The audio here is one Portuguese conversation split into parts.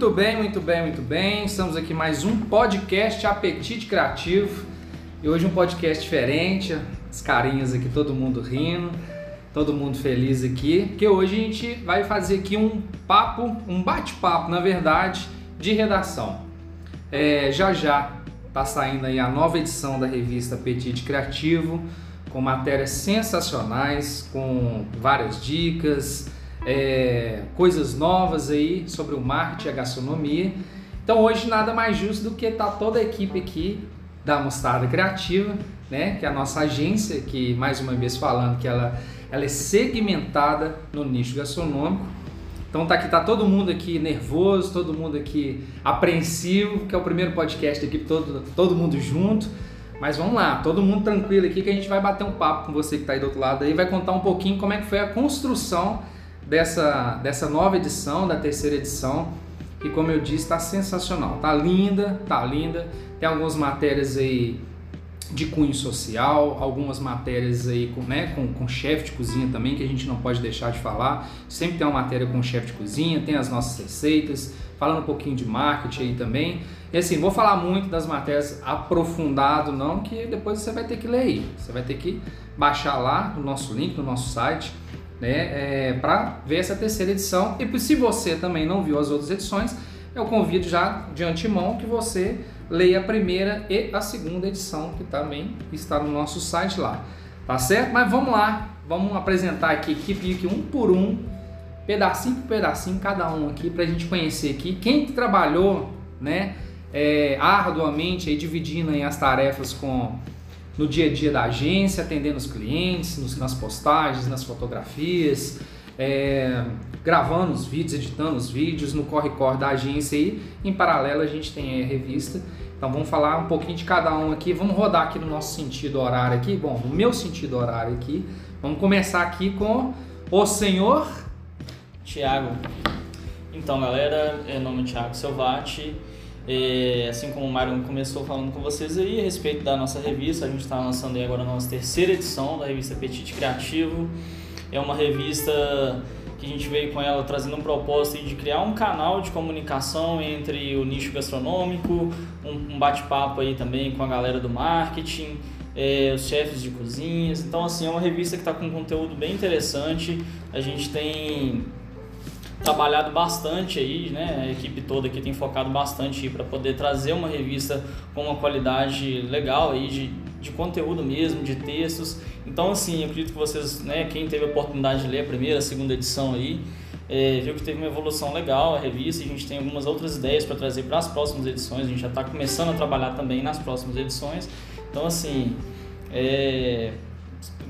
Muito bem, muito bem, muito bem. Estamos aqui mais um podcast Apetite Criativo. E hoje um podcast diferente, as carinhas aqui, todo mundo rindo, todo mundo feliz aqui, porque hoje a gente vai fazer aqui um papo, um bate-papo, na verdade, de redação. É, já já tá saindo aí a nova edição da revista Apetite Criativo, com matérias sensacionais, com várias dicas, é, coisas novas aí sobre o marketing e a gastronomia. Então hoje nada mais justo do que estar tá toda a equipe aqui da Mostarda Criativa, né, que é a nossa agência, que mais uma vez falando que ela, ela é segmentada no nicho gastronômico. Então tá aqui, tá todo mundo aqui nervoso, todo mundo aqui apreensivo, que é o primeiro podcast aqui, todo, todo mundo junto. Mas vamos lá, todo mundo tranquilo aqui que a gente vai bater um papo com você que está aí do outro lado aí, vai contar um pouquinho como é que foi a construção dessa, dessa nova edição, da terceira edição. E como eu disse, está sensacional. Tá linda, tá linda. Tem algumas matérias aí de cunho social, algumas matérias aí com, né, com, com chefe de cozinha também, que a gente não pode deixar de falar. Sempre tem uma matéria com chefe de cozinha, tem as nossas receitas, falando um pouquinho de marketing aí também. E assim, vou falar muito das matérias aprofundado não, que depois você vai ter que ler aí. Você vai ter que baixar lá no nosso link, no nosso site, né, é, para ver essa terceira edição. E se você também não viu as outras edições, eu convido já de antemão que você leia a primeira e a segunda edição, que também está no nosso site lá. Tá certo? Mas vamos lá, vamos apresentar aqui equipe aqui um por um, pedacinho por pedacinho, cada um aqui, para a gente conhecer aqui quem trabalhou, né, é, arduamente, aí, dividindo aí as tarefas com no dia a dia da agência, atendendo os clientes, nos, nas postagens, nas fotografias, é, gravando os vídeos, editando os vídeos, no corre-corre da agência aí. Em paralelo a gente tem a revista. Então vamos falar um pouquinho de cada um aqui. Vamos rodar aqui no nosso sentido horário aqui. Bom, no meu sentido horário aqui. Vamos começar aqui com o senhor Tiago. Então, galera, meu nome é Tiago Selvati. É, assim como o Mário começou falando com vocês aí a respeito da nossa revista, a gente está lançando aí agora a nossa terceira edição da revista Petite Criativo. É uma revista que a gente veio com ela trazendo um propósito de criar um canal de comunicação entre o nicho gastronômico, um, um bate-papo aí também com a galera do marketing, é, os chefes de cozinhas. Então, assim, é uma revista que está com um conteúdo bem interessante. A gente tem trabalhado bastante aí, né? A equipe toda aqui tem focado bastante para poder trazer uma revista com uma qualidade legal aí de, de conteúdo mesmo, de textos. Então, assim, eu acredito que vocês, né, quem teve a oportunidade de ler a primeira, a segunda edição aí, é, viu que teve uma evolução legal a revista. A gente tem algumas outras ideias para trazer para as próximas edições. A gente já está começando a trabalhar também nas próximas edições. Então, assim, é,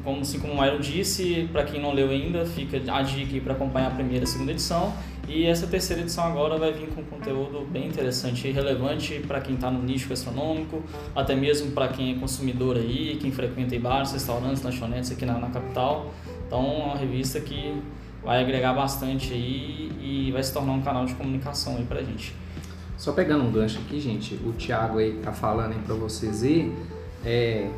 como, assim como o Myron disse, para quem não leu ainda, fica a dica para acompanhar a primeira e segunda edição. E essa terceira edição agora vai vir com conteúdo bem interessante e relevante para quem está no nicho gastronômico, até mesmo para quem é consumidor aí, quem frequenta bares, restaurantes, lanchonetes aqui na, na capital. Então, é uma revista que vai agregar bastante aí e vai se tornar um canal de comunicação aí para gente. Só pegando um gancho aqui, gente, o Thiago aí tá falando aí para vocês aí, é,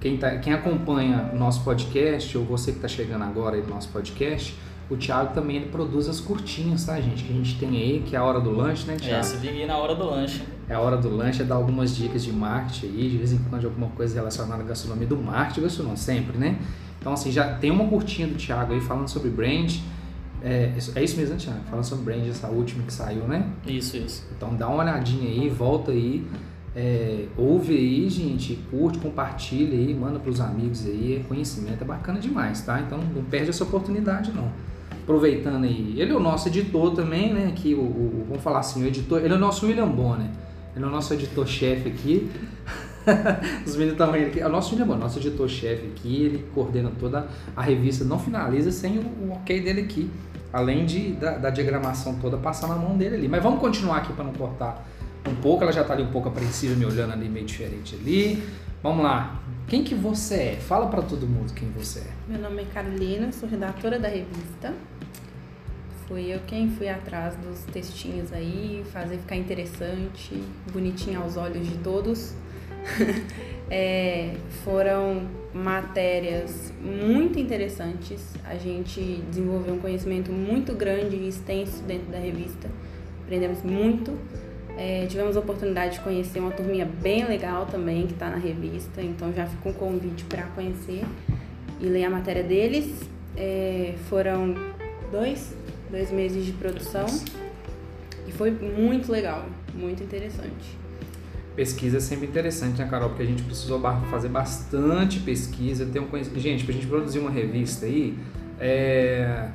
quem, tá, quem acompanha o nosso podcast, ou você que está chegando agora aí no nosso podcast, o Thiago também ele produz as curtinhas, tá, gente? Que a gente tem aí, que é a hora do lanche, né, Thiago? É, se liga aí na hora do lanche. É a hora do lanche, é dar algumas dicas de marketing aí, de vez em quando alguma coisa relacionada à gastronomia, do marketing, gastronomia, sempre, né? Então, assim, já tem uma curtinha do Thiago aí falando sobre brand. É, é isso mesmo, né, Thiago? Falando sobre brand, essa última que saiu, né? Isso, isso. Então, dá uma olhadinha aí, volta aí. É, ouve aí, gente, curte, compartilha aí, manda para os amigos aí, é conhecimento é bacana demais, tá? Então não perde essa oportunidade não. Aproveitando aí, ele é o nosso editor também, né? Aqui, o, o vamos falar assim, o editor, ele é o nosso William Bonner, ele é o nosso editor-chefe aqui. Os meninos estão rindo aqui. É o nosso William Bonner, nosso editor-chefe aqui, ele coordena toda a revista, não finaliza sem o, o ok dele aqui. Além de, da, da diagramação toda passar na mão dele ali. Mas vamos continuar aqui para não cortar um pouco, ela já está ali um pouco apreensiva, me olhando ali meio diferente ali. Vamos lá. Quem que você é? Fala para todo mundo quem você é. Meu nome é Carolina, sou redatora da revista. Fui eu quem fui atrás dos textinhos aí, fazer ficar interessante, bonitinho aos olhos de todos. é, foram matérias muito interessantes. A gente desenvolveu um conhecimento muito grande e extenso dentro da revista aprendemos muito. É, tivemos a oportunidade de conhecer uma turminha bem legal também que está na revista, então já fica um convite para conhecer e ler a matéria deles. É, foram dois, dois meses de produção e foi muito legal, muito interessante. Pesquisa é sempre interessante, né, Carol? Porque a gente precisou fazer bastante pesquisa, ter um conhecimento. Gente, para a gente produzir uma revista aí, é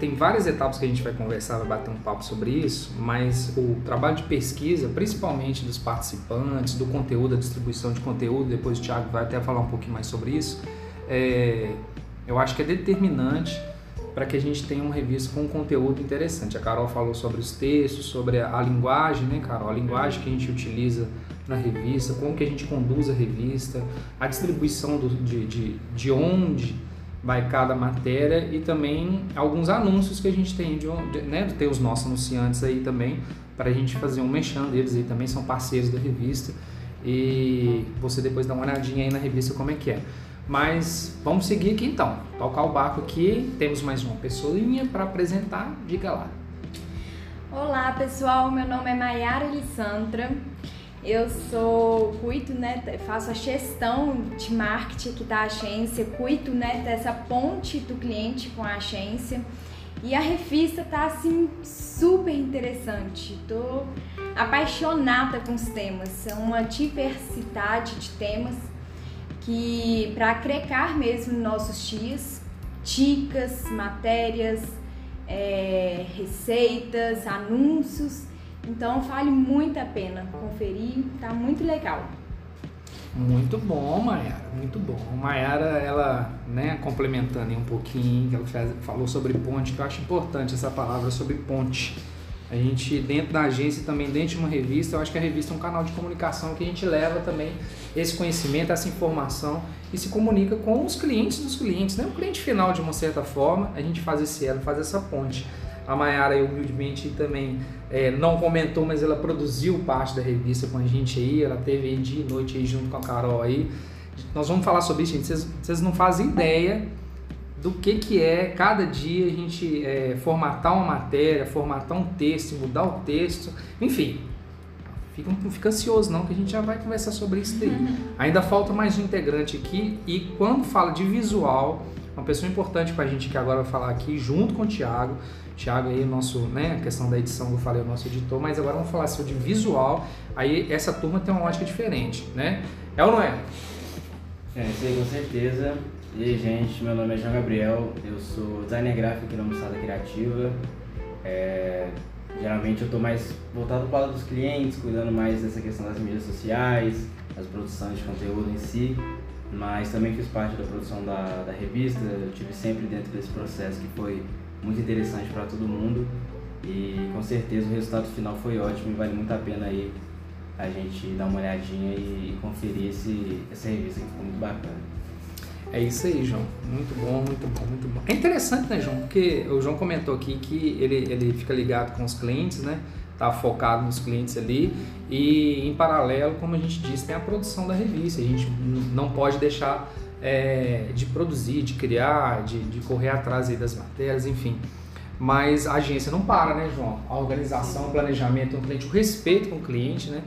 tem várias etapas que a gente vai conversar, vai bater um papo sobre isso, mas o trabalho de pesquisa, principalmente dos participantes, do conteúdo, da distribuição de conteúdo, depois o Thiago vai até falar um pouquinho mais sobre isso, é, eu acho que é determinante para que a gente tenha uma revista com um conteúdo interessante. A Carol falou sobre os textos, sobre a, a linguagem, né, Carol? A linguagem que a gente utiliza na revista, como que a gente conduz a revista, a distribuição do, de, de, de onde vai cada matéria e também alguns anúncios que a gente tem, de, né, tem os nossos anunciantes aí também, para a gente fazer um mexendo eles aí também são parceiros da revista e você depois dá uma olhadinha aí na revista como é que é. Mas vamos seguir aqui então, tocar o barco aqui, temos mais uma pessoinha para apresentar, diga lá. Olá pessoal, meu nome é Maiara Alessandra, eu sou, cuido, né, faço a gestão de marketing aqui da agência, cuido, né, dessa ponte do cliente com a agência. E a revista tá assim super interessante. Tô apaixonada com os temas. É uma diversidade de temas que para agregar mesmo nossos dias, dicas, matérias, é, receitas, anúncios então vale muito a pena conferir, tá muito legal. Muito bom, Mayara, muito bom. Mayara, ela, né, complementando um pouquinho, ela faz, falou sobre ponte, que eu acho importante essa palavra sobre ponte. A gente, dentro da agência também dentro de uma revista, eu acho que a revista é um canal de comunicação que a gente leva também esse conhecimento, essa informação e se comunica com os clientes dos clientes, né? O cliente final, de uma certa forma, a gente faz esse elo, faz essa ponte. A Mayara, humildemente, também é, não comentou, mas ela produziu parte da revista com a gente aí. Ela teve aí dia e noite aí junto com a Carol aí. Nós vamos falar sobre isso, gente. Vocês, vocês não fazem ideia do que, que é cada dia a gente é, formatar uma matéria, formatar um texto, mudar o texto, enfim. Fica, não fica ansioso não, que a gente já vai conversar sobre isso daí. Ainda falta mais um integrante aqui e quando fala de visual, uma pessoa importante para a gente que agora vai falar aqui, junto com o Thiago, Thiago aí, nosso, né, a questão da edição eu falei, o nosso editor, mas agora vamos falar sobre visual. Aí essa turma tem uma ótica diferente, né? É ou não é? É, isso aí com certeza. E aí, gente, meu nome é João Gabriel, eu sou designer gráfico aqui na Moçada Criativa. É, geralmente eu estou mais voltado para lado dos clientes, cuidando mais dessa questão das mídias sociais, das produções de conteúdo em si, mas também fiz parte da produção da, da revista, eu tive sempre dentro desse processo que foi muito interessante para todo mundo e com certeza o resultado final foi ótimo e vale muito a pena aí a gente dar uma olhadinha e, conferir esse, essa revista que ficou muito bacana. É isso aí, João. Muito bom, muito bom, muito bom. É interessante, né, João? Porque o João comentou aqui que ele, ele fica ligado com os clientes, né? Tá focado nos clientes ali e em paralelo, como a gente disse, tem a produção da revista. A gente não pode deixar é, de produzir, de criar, de, de correr atrás das matérias, enfim. Mas a agência não para, né, João? A organização, o planejamento do cliente, o respeito com o cliente, né?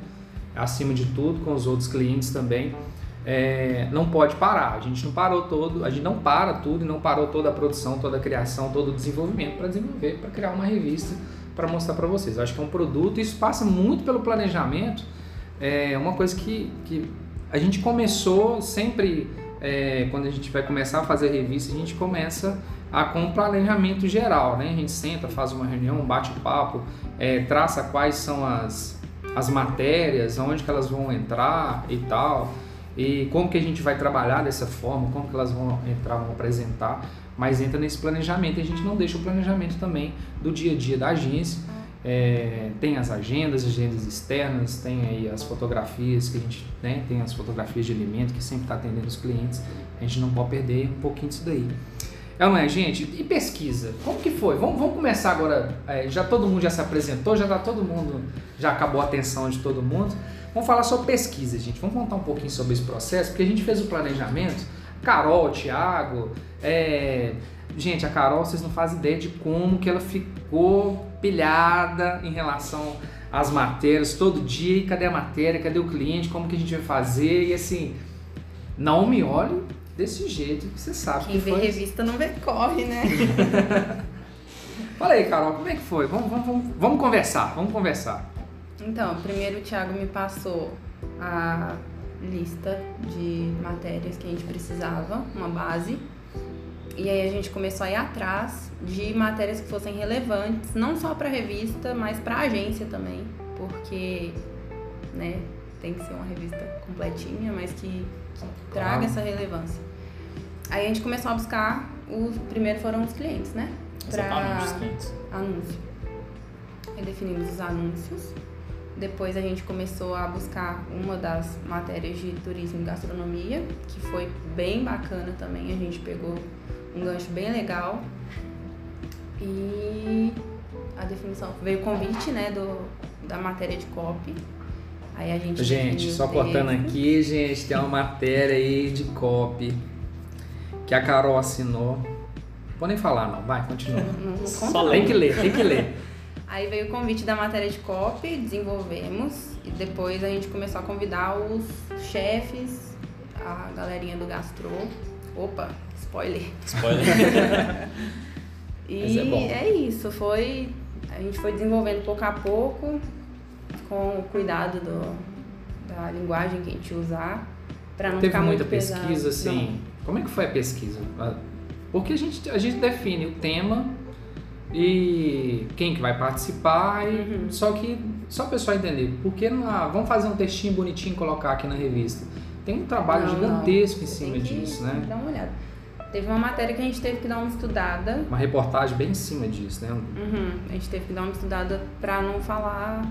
Acima de tudo, com os outros clientes também. É, não pode parar. A gente não parou todo, a gente não para tudo e não parou toda a produção, toda a criação, todo o desenvolvimento para desenvolver, para criar uma revista para mostrar para vocês. Eu acho que é um produto, isso passa muito pelo planejamento. É uma coisa que, que a gente começou sempre é, quando a gente vai começar a fazer a revista, a gente começa a, com um planejamento geral, né? A gente senta, faz uma reunião, bate papo, é, traça quais são as, as matérias, onde que elas vão entrar e tal, e como que a gente vai trabalhar dessa forma, como que elas vão entrar, vão apresentar, mas entra nesse planejamento e a gente não deixa o planejamento também do dia a dia da agência, é, tem as agendas, agendas externas, tem aí as fotografias que a gente né, tem as fotografias de alimento que sempre está atendendo os clientes. A gente não pode perder um pouquinho disso daí. É não é, gente? E pesquisa? Como que foi? Vamos, vamos começar agora. É, já todo mundo já se apresentou, já tá todo mundo, já acabou a atenção de todo mundo. Vamos falar sobre pesquisa, gente. Vamos contar um pouquinho sobre esse processo, porque a gente fez o planejamento. Carol, Thiago, é, gente, a Carol, vocês não fazem ideia de como que ela ficou pilhada em relação às matérias todo dia. E cadê a matéria? Cadê o cliente? Como que a gente vai fazer? E assim, não me olhe desse jeito que você sabe Quem que vê foi. revista não vê corre, né? Fala aí, Carol, como é que foi? Vamos, vamos, vamos, vamos conversar, vamos conversar. Então, primeiro o Thiago me passou a lista de matérias que a gente precisava, uma base. E aí a gente começou a ir atrás de matérias que fossem relevantes, não só para a revista, mas para a agência também, porque, né, tem que ser uma revista completinha, mas que, que traga Claro. essa relevância. Aí a gente começou a buscar, os primeiro foram os clientes, né? Clientes. anúncio. Aí definimos os anúncios. Depois a gente começou a buscar uma das matérias de turismo e gastronomia, que foi bem bacana também. A gente pegou um gancho bem legal. E a definição veio o convite, né, do, da matéria de copy. Aí a gente Gente, só cortando aqui, gente, tem uma matéria aí de copy que a Carol assinou. Vou nem falar não, vai, continua. Não, não Só. Tem que ler, tem que ler. Aí veio o convite da matéria de copy, desenvolvemos e depois a gente começou a convidar os chefes, a galerinha do gastro. Opa, spoiler. Spoiler. E é é isso, foi. A gente foi desenvolvendo pouco a pouco, com o cuidado do, da linguagem que a gente usar, pra não Teve ficar muita muito pesado. pesquisa, assim. Como é que foi a pesquisa? Porque a gente, a gente define o tema e quem que vai participar, e Uhum. só que só o pessoal entender. Porque não, ah, vamos fazer um textinho bonitinho e colocar aqui na revista. Tem um trabalho Não, gigantesco não. em cima disso, né? Dar uma olhada. Teve uma matéria que a gente teve que dar uma estudada. Uma reportagem bem em cima disso, né? Uhum, a gente teve que dar uma estudada pra não falar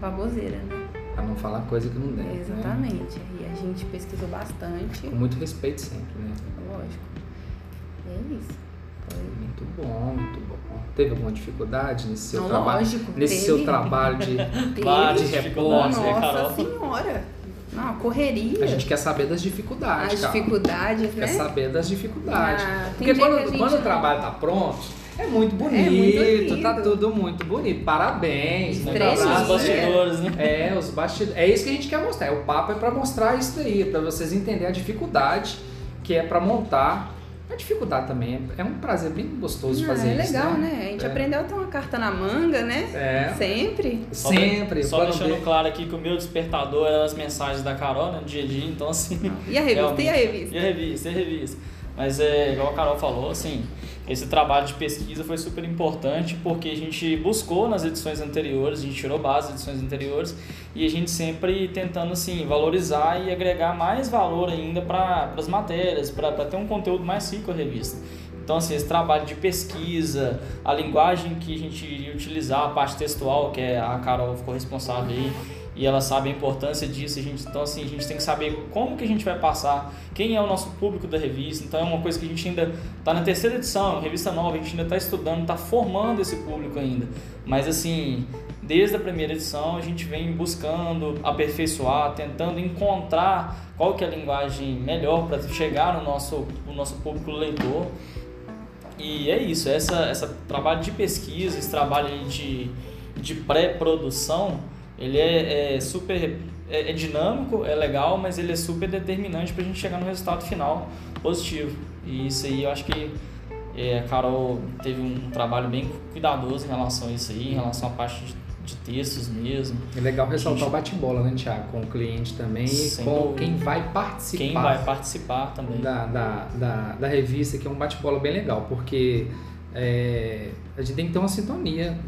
baboseira, né? Pra não falar coisa que não deve. né? Exatamente. E a gente pesquisou bastante, Com muito respeito sempre, né? lógico. E é isso. Foi. Muito bom, muito bom. Teve alguma dificuldade nesse seu Não, trabalho? lógico, Nesse teve. seu trabalho de. De né, Nossa Carol? senhora! Não, a correria. A gente quer saber das dificuldades, as cara. dificuldades, Quer né? saber das dificuldades. Ah, Porque quando, que a gente quando o trabalho tá pronto, é muito bonito, muito lindo. tá tudo muito bonito. Parabéns. Um abraço. Os bastidores, né? É, os bastidores. É isso que a gente quer mostrar. O papo é pra mostrar isso daí, pra vocês entenderem a dificuldade que é pra montar. A dificuldade também é é um prazer bem gostoso de Ah, fazer é isso. legal, né? A gente É. aprendeu a ter uma carta na manga, né? É. Sempre. Só Sempre. Só deixando vê- claro aqui que o meu despertador era as mensagens da Carol né, no dia a dia, então assim. E a revista? E a revista? E a revista, e a revista. Mas é igual a Carol falou, assim, esse trabalho de pesquisa foi super importante porque a gente buscou nas edições anteriores, a gente tirou base das edições anteriores e a gente sempre tentando assim valorizar e agregar mais valor ainda para as matérias, para ter um conteúdo mais rico a revista. Então, assim, esse trabalho de pesquisa, a linguagem que a gente iria utilizar, a parte textual, que é a Carol ficou responsável aí, e ela sabe a importância disso. A gente, então, assim, a gente tem que saber como que a gente vai passar, quem é o nosso público da revista. Então, é uma coisa que a gente ainda está na terceira edição, revista nova, a gente ainda está estudando, está formando esse público ainda. Mas, assim, desde a primeira edição, a gente vem buscando aperfeiçoar, tentando encontrar qual que é a linguagem melhor para chegar no nosso, no nosso público leitor. E é isso, essa, essa trabalho de pesquisa, esse trabalho de, de pré-produção, ele é, é super é, é dinâmico, é legal, mas ele é super determinante para a gente chegar no resultado final positivo. E isso aí eu acho que é, a Carol teve um trabalho bem cuidadoso em relação a isso aí, em relação à parte de, de textos mesmo. É legal ressaltar Gente. o bate-bola, né, Tiago? Com o cliente também e com dúvida. quem vai participar. Quem vai participar também. da, da, da, da revista, que é um bate-bola bem legal, porque é, a gente tem que ter uma sintonia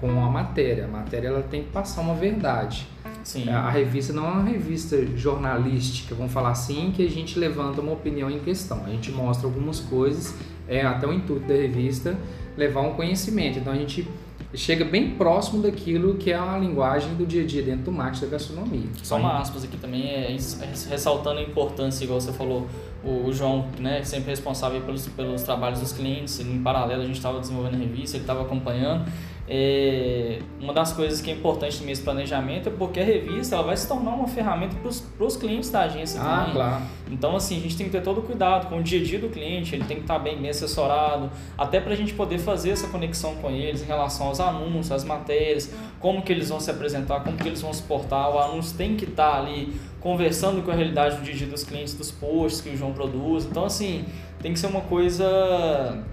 com a matéria. A matéria ela tem que passar uma verdade. Sim. A revista não é uma revista jornalística, vamos falar assim, que a gente levanta uma opinião em questão. A gente mostra algumas coisas, é até o intuito da revista levar um conhecimento. Então a gente chega bem próximo daquilo que é a linguagem do dia a dia dentro do marketing da gastronomia. Só uma aspas aqui também, é, é ressaltando a importância, igual você falou, o, o João, né, sempre responsável pelos, pelos trabalhos dos clientes, em paralelo a gente estava desenvolvendo a revista, ele estava acompanhando. É, uma das coisas que é importante nesse planejamento é porque a revista ela vai se tornar uma ferramenta para os clientes da agência Ah, também. claro. Então, assim, a gente tem que ter todo o cuidado com o dia a dia do cliente, ele tem que estar bem, bem assessorado, até para a gente poder fazer essa conexão com eles em relação aos anúncios, às matérias, como que eles vão se apresentar, como que eles vão se portar. O anúncio tem que estar ali conversando com a realidade do dia a dia dos clientes, dos posts que o João produz. Então, assim, tem que ser uma coisa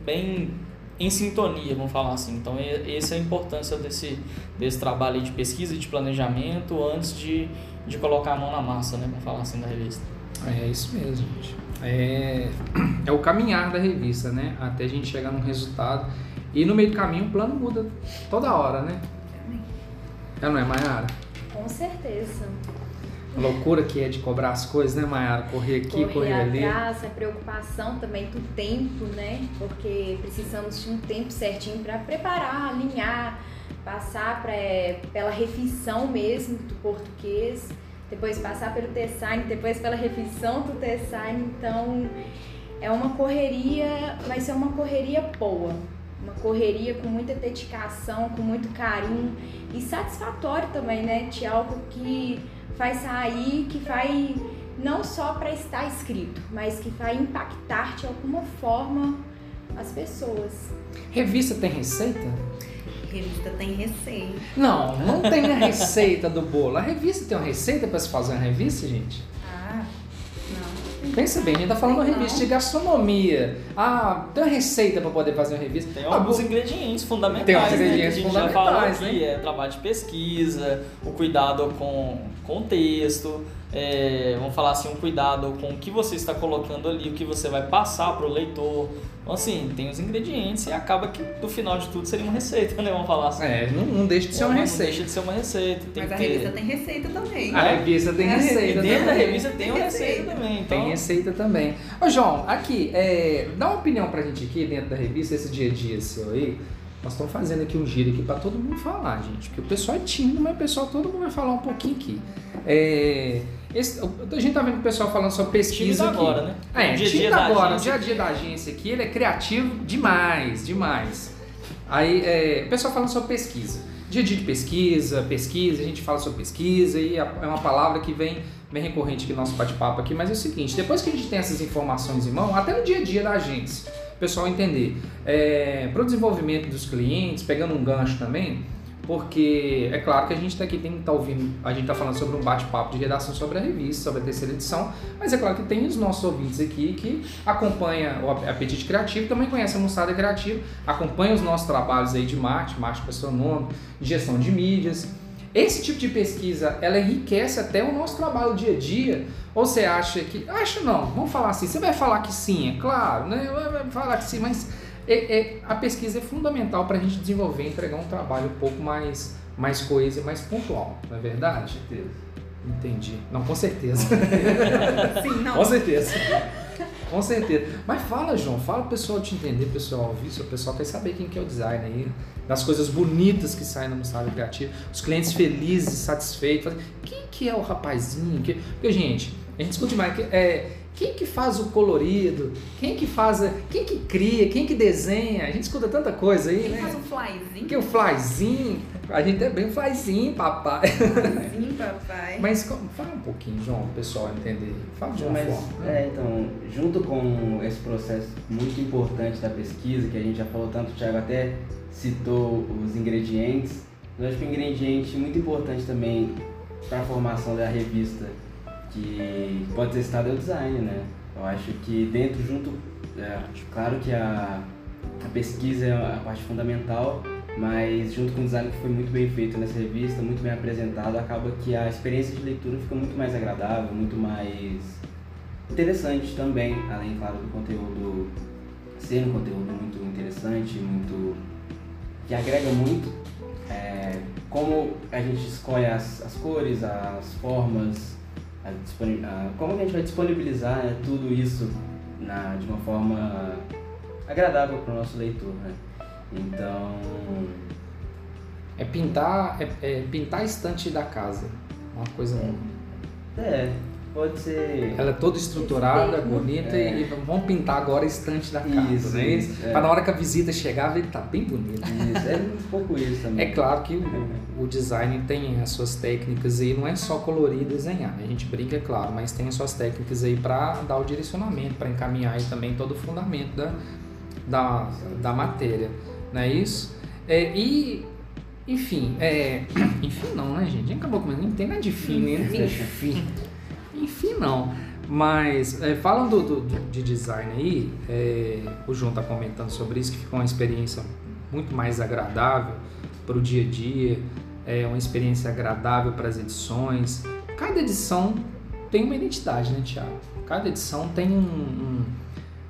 bem em sintonia, vamos falar assim. Então, essa é a importância desse, desse trabalho de pesquisa e de planejamento antes de, de colocar a mão na massa, né? Vamos falar assim da revista. É isso mesmo, gente. É, é o caminhar da revista, né? Até a gente chegar num resultado. E no meio do caminho o plano muda toda hora, né? É, não é, Mayara? Com certeza. A loucura que é de cobrar as coisas, né, Mayara? Correr aqui, correr, correr ali. atrás, a preocupação também do tempo, né? Porque precisamos de um tempo certinho para preparar, alinhar, passar pra, pela refeição mesmo do português, depois passar pelo T-Sign, depois pela refeição do T-Sign. Então é uma correria, vai ser uma correria boa. Uma correria com muita dedicação, com muito carinho e satisfatório também, né? De algo que faz sair, que vai não só para estar escrito, mas que vai impactar de alguma forma as pessoas. Revista tem receita? Revista tem receita. Não, não tem a receita do bolo. A revista tem uma receita para se fazer uma revista, gente? Pensa bem, a gente tá falando uma revista de gastronomia. Ah, tem uma receita para poder fazer uma revista. Tem Ah, alguns ingredientes fundamentais, Tem uns né, ingredientes que a gente já falou fundamentais, aqui, é trabalho de pesquisa, o cuidado com, com o texto, é, vamos falar assim, um cuidado com o que você está colocando ali, o que você vai passar para o leitor. Então, assim, tem os ingredientes e acaba que no final de tudo seria uma receita, né? Vamos falar assim. É, não, não deixa de ser uma Não receita. deixa de ser uma receita. Tem Mas a ter... revista tem receita também. A revista tem A receita E dentro da revista tem Tem uma receita receita. também. Então, Tem receita também. Ô João, aqui, é, dá uma opinião pra gente aqui dentro da revista, esse dia a dia seu aí. Nós estamos fazendo aqui um giro aqui pra todo mundo falar, gente. Porque o pessoal é tímido, mas o pessoal, todo mundo vai falar um pouquinho aqui. É, esse- a gente tá vendo o pessoal falando sobre pesquisa Tímido aqui. agora, né? É, O dia a dia da agora, o agência dia a dia da agência aqui, ele é criativo demais, demais. Aí, é, o pessoal falando sobre pesquisa. Dia a dia de pesquisa, pesquisa, a gente fala sobre pesquisa e é uma palavra que vem bem recorrente aqui no nosso bate-papo aqui, mas é o seguinte, depois que a gente tem essas informações em mão, até no dia a dia da agência, o pessoal entender, para o desenvolvimento dos clientes, pegando um gancho também, porque é claro que a gente tá aqui tem estar ouvindo, a gente está falando sobre um bate-papo de redação sobre a revista, sobre a terceira edição, mas é claro que tem os nossos ouvintes aqui que acompanham o Apetite Criativo, também conhecem a Moçada Criativa, acompanham os nossos trabalhos aí de marketing, marketing de gestão de mídias. Esse tipo de pesquisa, ela enriquece até o nosso trabalho dia a dia. Ou você acha que... Acho não, vamos falar assim. Você vai falar que sim, é claro, né? Vai falar que sim, mas é- é- a pesquisa é fundamental para a gente desenvolver e entregar um trabalho um pouco mais, mais coeso e mais pontual, não é verdade? Com certeza. Entendi. Não, com certeza. Sim, não. Com certeza. Com certeza. Mas fala, João, fala pro pessoal te entender, pessoal ouvir, o pessoal quer saber quem que é o design aí, das coisas bonitas que saem no Moçada Criativa, os clientes felizes, satisfeitos. Fazem, Quem que é o rapazinho? Que- Porque, gente, a gente escuta demais, que- é, quem que faz o colorido? Quem que faz, a- quem que cria? Quem que desenha? A gente escuta tanta coisa aí, Quem né? faz um flyzinho? Que o flyzinho, a gente é bem o flyzinho, papai. Flyzinho, papai. Mas fala um pouquinho, João, pro pessoal entender. Fala de uma Mas, forma. é, então, junto com esse processo muito importante da pesquisa, que a gente já falou tanto, o Thiago até citou os ingredientes, eu acho que um ingrediente muito importante também para a formação da revista, que pode ser citado, é o design, né? Eu acho que dentro, junto, é, claro que a, a pesquisa é a parte fundamental, mas junto com o design que foi muito bem feito nessa revista, muito bem apresentado, acaba que a experiência de leitura fica muito mais agradável, muito mais interessante também, além, claro, do conteúdo ser um conteúdo muito interessante, muito que agrega muito. É, como a gente escolhe as, as cores, as formas, como que a gente vai disponibilizar né, tudo isso na, de uma forma agradável para o nosso leitor. Né? Então, É pintar, é, é pintar a estante da casa. Uma coisa. é, pode ser. Ela é toda estruturada, Esse bonita É. e vamos pintar agora a estante da casa, Isso, não é isso? é. Pra na hora que a visita chegar, ver que tá bem bonito. Isso, é um pouco isso também. É claro que o, o design tem as suas técnicas aí, não é só colorir e desenhar, né? a gente brinca, é claro, mas tem as suas técnicas aí para dar o direcionamento, para encaminhar aí também todo o fundamento da, da, da matéria, não é isso? É, e, enfim, é, enfim não, né gente? Acabou com não tem nada de fim, né? Enfim, enfim não. Mas é, falando do, do- de design aí, é, o João tá comentando sobre isso, que ficou uma experiência muito mais agradável para o dia a dia, é uma experiência agradável para as edições. Cada edição tem uma identidade, né, Tiago? Cada edição tem um, um-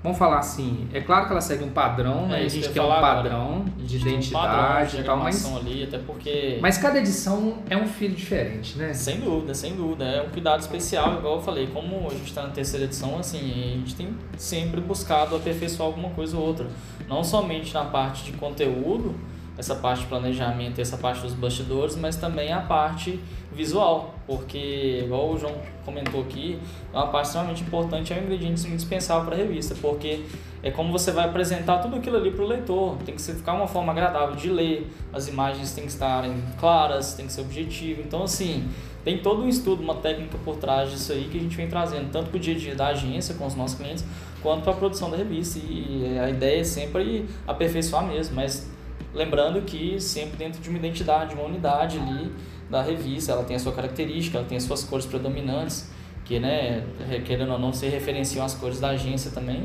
Vamos falar assim, é claro que ela segue um padrão, né? É a isso gente tem um padrão agora. A de tem um padrão identidade e tal, mas, ali, até porque. mas cada edição é um filho diferente, né? Sem dúvida, sem dúvida. É um cuidado especial, igual eu falei. Como a gente está na terceira edição, assim, a gente tem sempre buscado aperfeiçoar alguma coisa ou outra. Não somente na parte de conteúdo, essa parte de planejamento e essa parte dos bastidores, mas também a parte visual. Porque, igual o João comentou aqui, uma parte extremamente importante é um ingrediente indispensável para a revista, porque é como você vai apresentar tudo aquilo ali para o leitor. Tem que ficar uma forma agradável de ler, as imagens têm que estarem claras, tem que ser objetivo. Então, assim, tem todo um estudo, uma técnica por trás disso aí que a gente vem trazendo, tanto para o dia a dia da agência com os nossos clientes, quanto para a produção da revista. E a ideia é sempre aperfeiçoar mesmo, mas lembrando que sempre dentro de uma identidade, uma unidade ali da revista, ela tem a sua característica, ela tem as suas cores predominantes, que, né, querendo ou não, se referenciam as cores da agência também.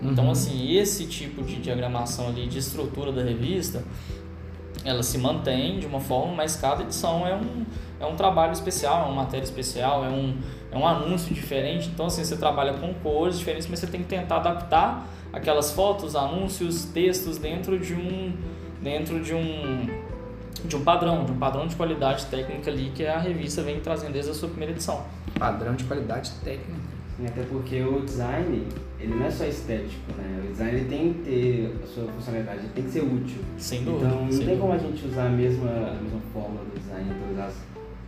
Então, Uhum. assim, esse tipo de diagramação ali, de estrutura da revista, ela se mantém de uma forma, mas cada edição é um, é um trabalho especial, é uma matéria especial, é um, é um anúncio diferente. Então, assim, você trabalha com cores diferentes, mas você tem que tentar adaptar aquelas fotos, anúncios, textos dentro de um dentro de um de um padrão, de um padrão de qualidade técnica ali que a revista vem trazendo desde a sua primeira edição. Padrão de qualidade técnica. Sim, até porque o design, ele não é só estético, né? O design ele tem que ter a sua funcionalidade, ele tem que ser útil. Sem dúvida. Então não tem como a dúvida. gente usar a mesma, a mesma fórmula do design em todas as,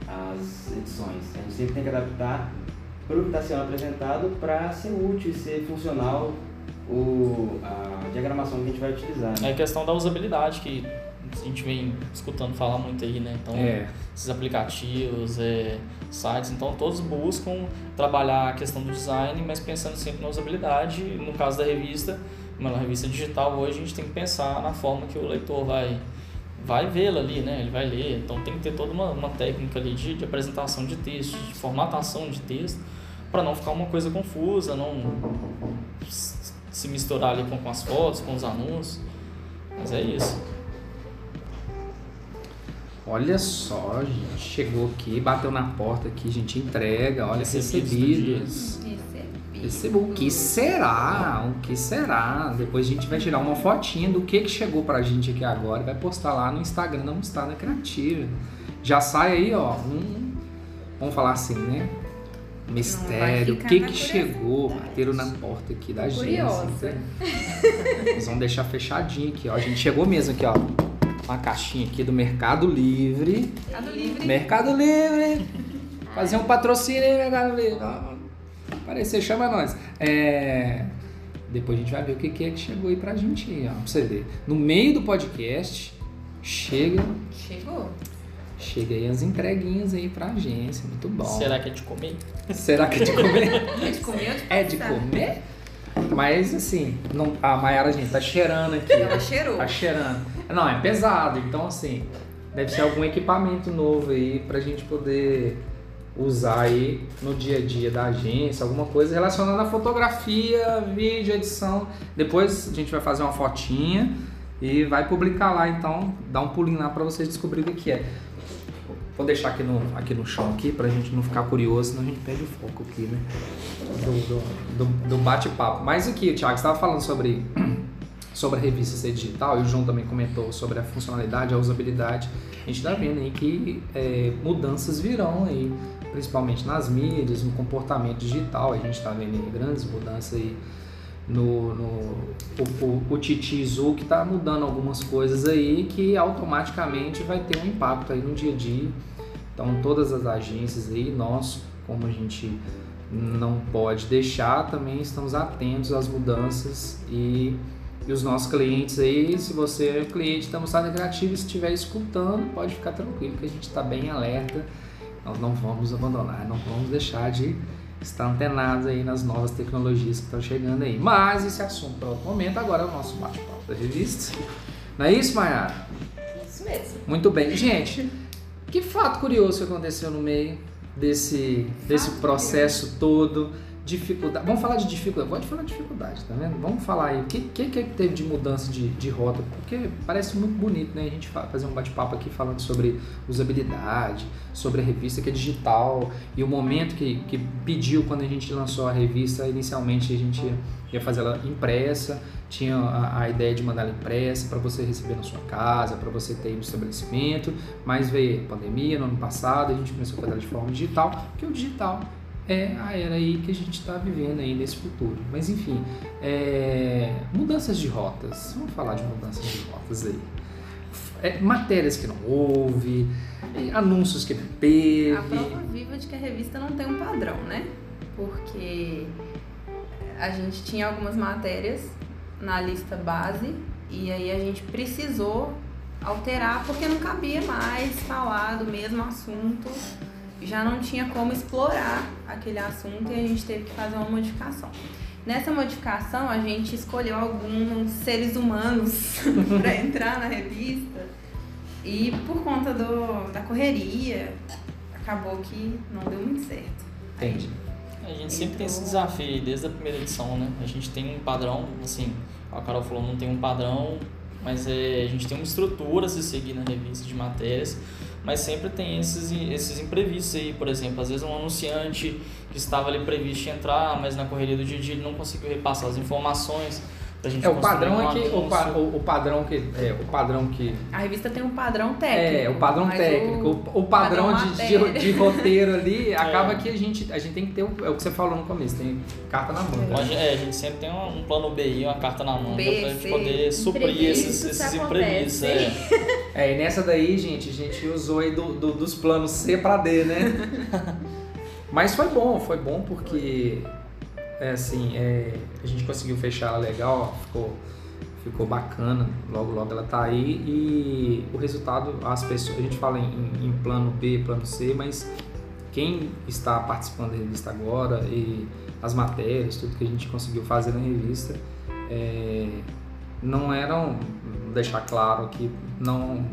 as edições. A gente sempre tem que adaptar para o que está sendo apresentado para ser útil e ser funcional o, a diagramação que a gente vai utilizar. É Né? a questão da usabilidade que a gente vem escutando falar muito aí, né? Então, É. esses aplicativos, é, sites, então todos buscam trabalhar a questão do design, mas pensando sempre na usabilidade. No caso da revista, uma revista digital hoje, a gente tem que pensar na forma que o leitor vai vai vê-la ali, né? Ele vai ler. Então tem que ter toda uma, uma técnica ali de, de apresentação de texto, de formatação de texto, para não ficar uma coisa confusa, não se misturar ali com, com as fotos, com os anúncios. Mas é isso. Olha só, gente, chegou aqui, bateu na porta aqui, a gente entrega, olha, Recebidos recebidos. Recebi. Recebo o que será? O que será? Depois a gente vai tirar uma fotinha do que, que chegou pra gente aqui agora e vai postar lá no Instagram da Mostarda Criativa. Já sai aí, ó, um. Vamos falar assim, né? Mistério, o que que chegou? Bateram na porta aqui da agência. Curiosa. entendeu? Nós vamos deixar fechadinho aqui, ó. A gente chegou mesmo aqui, ó. Uma caixinha aqui do Mercado Livre. Mercado Livre. Mercado Livre. Fazer um patrocínio aí, Mercado Livre. Ó, Aparecer, chama nós. É, Depois a gente vai ver o que que é que chegou aí pra gente ó. Pra você ver. No meio do podcast, chega, Chegou. Chega aí as entreguinhas aí pra agência. Muito bom. Será que é de comer? Será que é de comer? É de comer ou de é de comer? Mas assim, não, a Mayara, gente, tá cheirando aqui. Ela cheirou. Tá cheirando. Não, é pesado, então assim, deve ser algum equipamento novo aí pra gente poder usar aí no dia a dia da agência, alguma coisa relacionada à fotografia, vídeo, edição. Depois a gente vai fazer uma fotinha e vai publicar lá, então dá um pulinho lá pra vocês descobrirem o que é. Vou deixar aqui no, aqui no chão aqui pra gente não ficar curioso, senão a gente perde o foco aqui, né? Do, do, do- do bate-papo. Mas aqui, Thiago, você estava falando sobre, sobre a revista ser digital e o João também comentou sobre a funcionalidade, a usabilidade. A gente está vendo aí que é, mudanças virão aí, principalmente nas mídias, no comportamento digital. A gente está vendo aí grandes mudanças aí no, no o, o, o Titi Zu que está mudando algumas coisas aí que automaticamente vai ter um impacto aí no dia a dia. Então todas as agências aí, nós, como a gente não pode deixar, também estamos atentos às mudanças e, e os nossos clientes aí, se você é cliente da Moçada Criativa e estiver escutando, pode ficar tranquilo que a gente está bem alerta, nós não vamos abandonar, não vamos deixar de estar antenados aí nas novas tecnologias que estão chegando aí. Mas esse assunto para outro momento, agora é o nosso bate-papo da revista. Não é isso, Mayara? Isso mesmo. Muito bem. Gente, que fato curioso que aconteceu no meio desse, desse processo todo? Dificuldade. Vamos falar de dificuldade. Pode falar de dificuldade, tá vendo? Vamos falar aí. O que, que, que teve de mudança de, de rota? Porque parece muito bonito, né? A gente fazer um bate-papo aqui falando sobre usabilidade, sobre a revista que é digital e o momento que, que pediu quando a gente lançou a revista. Inicialmente a gente ia fazer ela impressa, tinha a, a ideia de mandar ela impressa para você receber na sua casa, para você ter no estabelecimento, mas veio pandemia no ano passado, a gente começou a fazer ela de forma digital, porque o digital é a era aí que a gente está vivendo aí nesse futuro. Mas enfim, é, mudanças de rotas, vamos falar de mudanças de rotas aí. É, matérias que não houve, anúncios que não teve. A prova viva de que a revista não tem um padrão, né? Porque a gente tinha algumas matérias na lista base e aí a gente precisou alterar porque não cabia mais falar do mesmo assunto já não tinha como explorar aquele assunto e a gente teve que fazer uma modificação. Nessa modificação, a gente escolheu alguns seres humanos para entrar na revista e por conta do, da correria, acabou que não deu muito certo. Entendi. A gente sempre tem esse desafio desde a primeira edição, né? A gente tem um padrão, assim, a Carol falou, não tem um padrão, mas é, a gente tem uma estrutura a se seguir na revista de matérias mas sempre tem esses, esses imprevistos aí, por exemplo, às vezes um anunciante que estava ali previsto entrar, mas na correria do dia dia ele não conseguiu repassar as informações. Pra gente é, o padrão um é que o, pa, o, o, padrão que é o padrão que a revista tem um padrão técnico. É, o padrão técnico, o, o padrão, padrão de, de, de, roteiro ali, é. acaba que a gente a gente tem que ter o, é o que você falou no começo, tem carta na mão. Né? É, a gente sempre tem um, um plano B, uma carta na mão, B, pra gente poder suprir esses, esses imprevistos. É. é, e nessa daí, gente, a gente usou aí do, do dos planos C para D, né? Mas foi bom, foi bom porque é assim, é, a gente conseguiu fechar ela legal, ficou, ficou bacana, logo logo ela tá aí. E o resultado, as pessoas, a gente fala em, em plano B, plano C, mas quem está participando da revista agora e as matérias, tudo que a gente conseguiu fazer na revista, é, não eram, deixar claro que não,